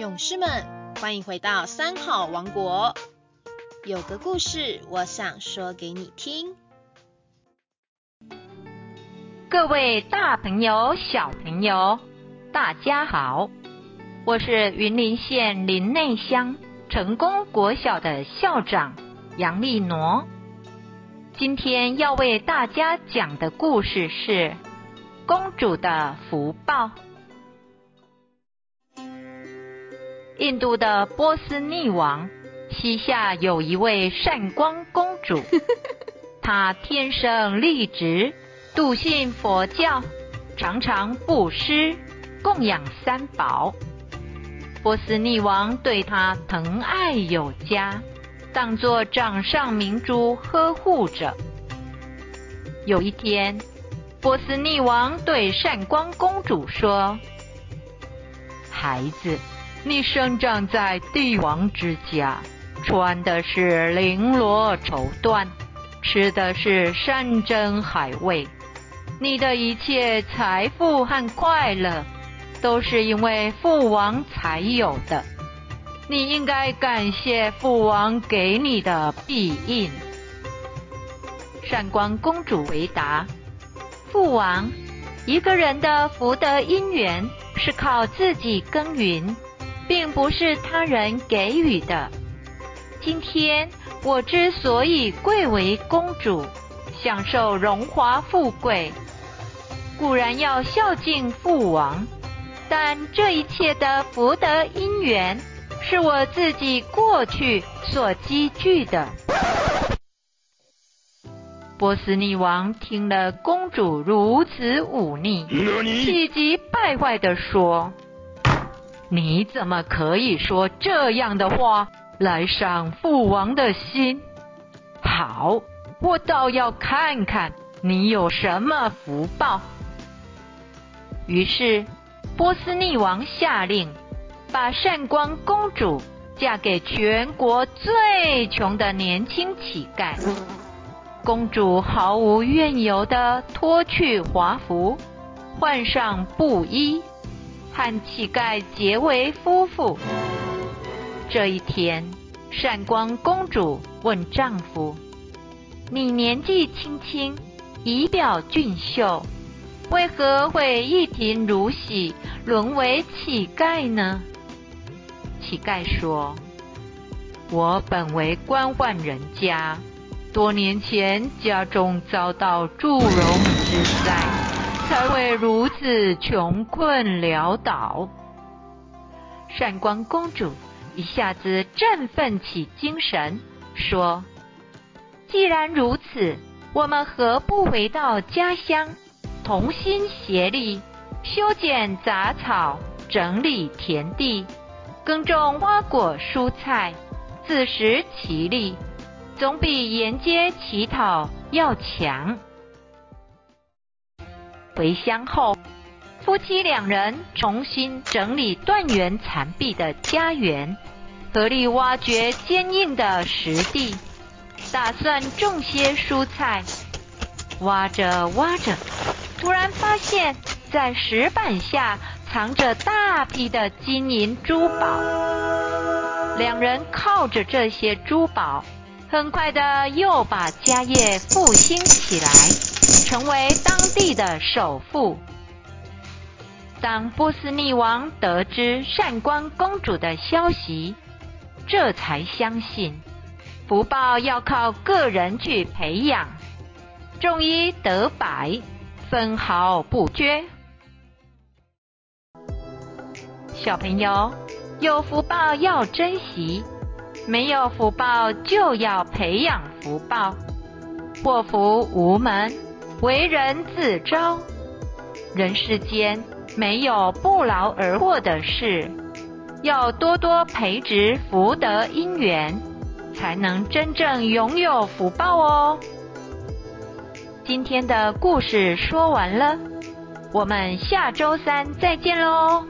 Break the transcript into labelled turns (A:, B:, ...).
A: 勇士们，欢迎回到三好王国。有个故事，我想说给你听。
B: 各位大朋友、小朋友，大家好，我是云林县林内乡成功国小的校长杨丽挪。今天要为大家讲的故事是《公主的福报》。印度的波斯匿王膝下有一位善光公主，她天生丽质，笃信佛教，常常布施供养三宝。波斯匿王对她疼爱有加，当作掌上明珠呵护着。有一天，波斯匿王对善光公主说：“孩子。”你生长在帝王之家，穿的是绫罗绸缎，吃的是山珍海味，你的一切财富和快乐，都是因为父王才有的。你应该感谢父王给你的庇荫。善光公主回答：“父王，一个人的福德因缘是靠自己耕耘。”并不是他人给予的。今天我之所以贵为公主，享受荣华富贵，固然要孝敬父王，但这一切的福德因缘，是我自己过去所积聚的。波斯匿王听了公主如此忤逆，气急败坏地说。你怎么可以说这样的话来伤父王的心？好，我倒要看看你有什么福报。于是，波斯匿王下令，把善光公主嫁给全国最穷的年轻乞丐。公主毫无怨尤的脱去华服，换上布衣。和乞丐结为夫妇。这一天，善光公主问丈夫：“你年纪轻轻，仪表俊秀，为何会一贫如洗，沦为乞丐呢？”乞丐说：“我本为官宦人家，多年前家中遭到祝融之灾。”才会如此穷困潦倒。善光公主一下子振奋起精神，说：“既然如此，我们何不回到家乡，同心协力，修剪杂草，整理田地，耕种花果蔬菜，自食其力，总比沿街乞讨要强。”回乡后，夫妻两人重新整理断垣残壁的家园，合力挖掘坚硬的石地，打算种些蔬菜。挖着挖着，突然发现，在石板下藏着大批的金银珠宝。两人靠着这些珠宝，很快的又把家业复兴起来。成为当地的首富。当波斯匿王得知善光公主的消息，这才相信福报要靠个人去培养，种一得百，分毫不缺。小朋友，有福报要珍惜，没有福报就要培养福报。祸福无门。为人自招，人世间没有不劳而获的事，要多多培植福德因缘，才能真正拥有福报哦。今天的故事说完了，我们下周三再见喽。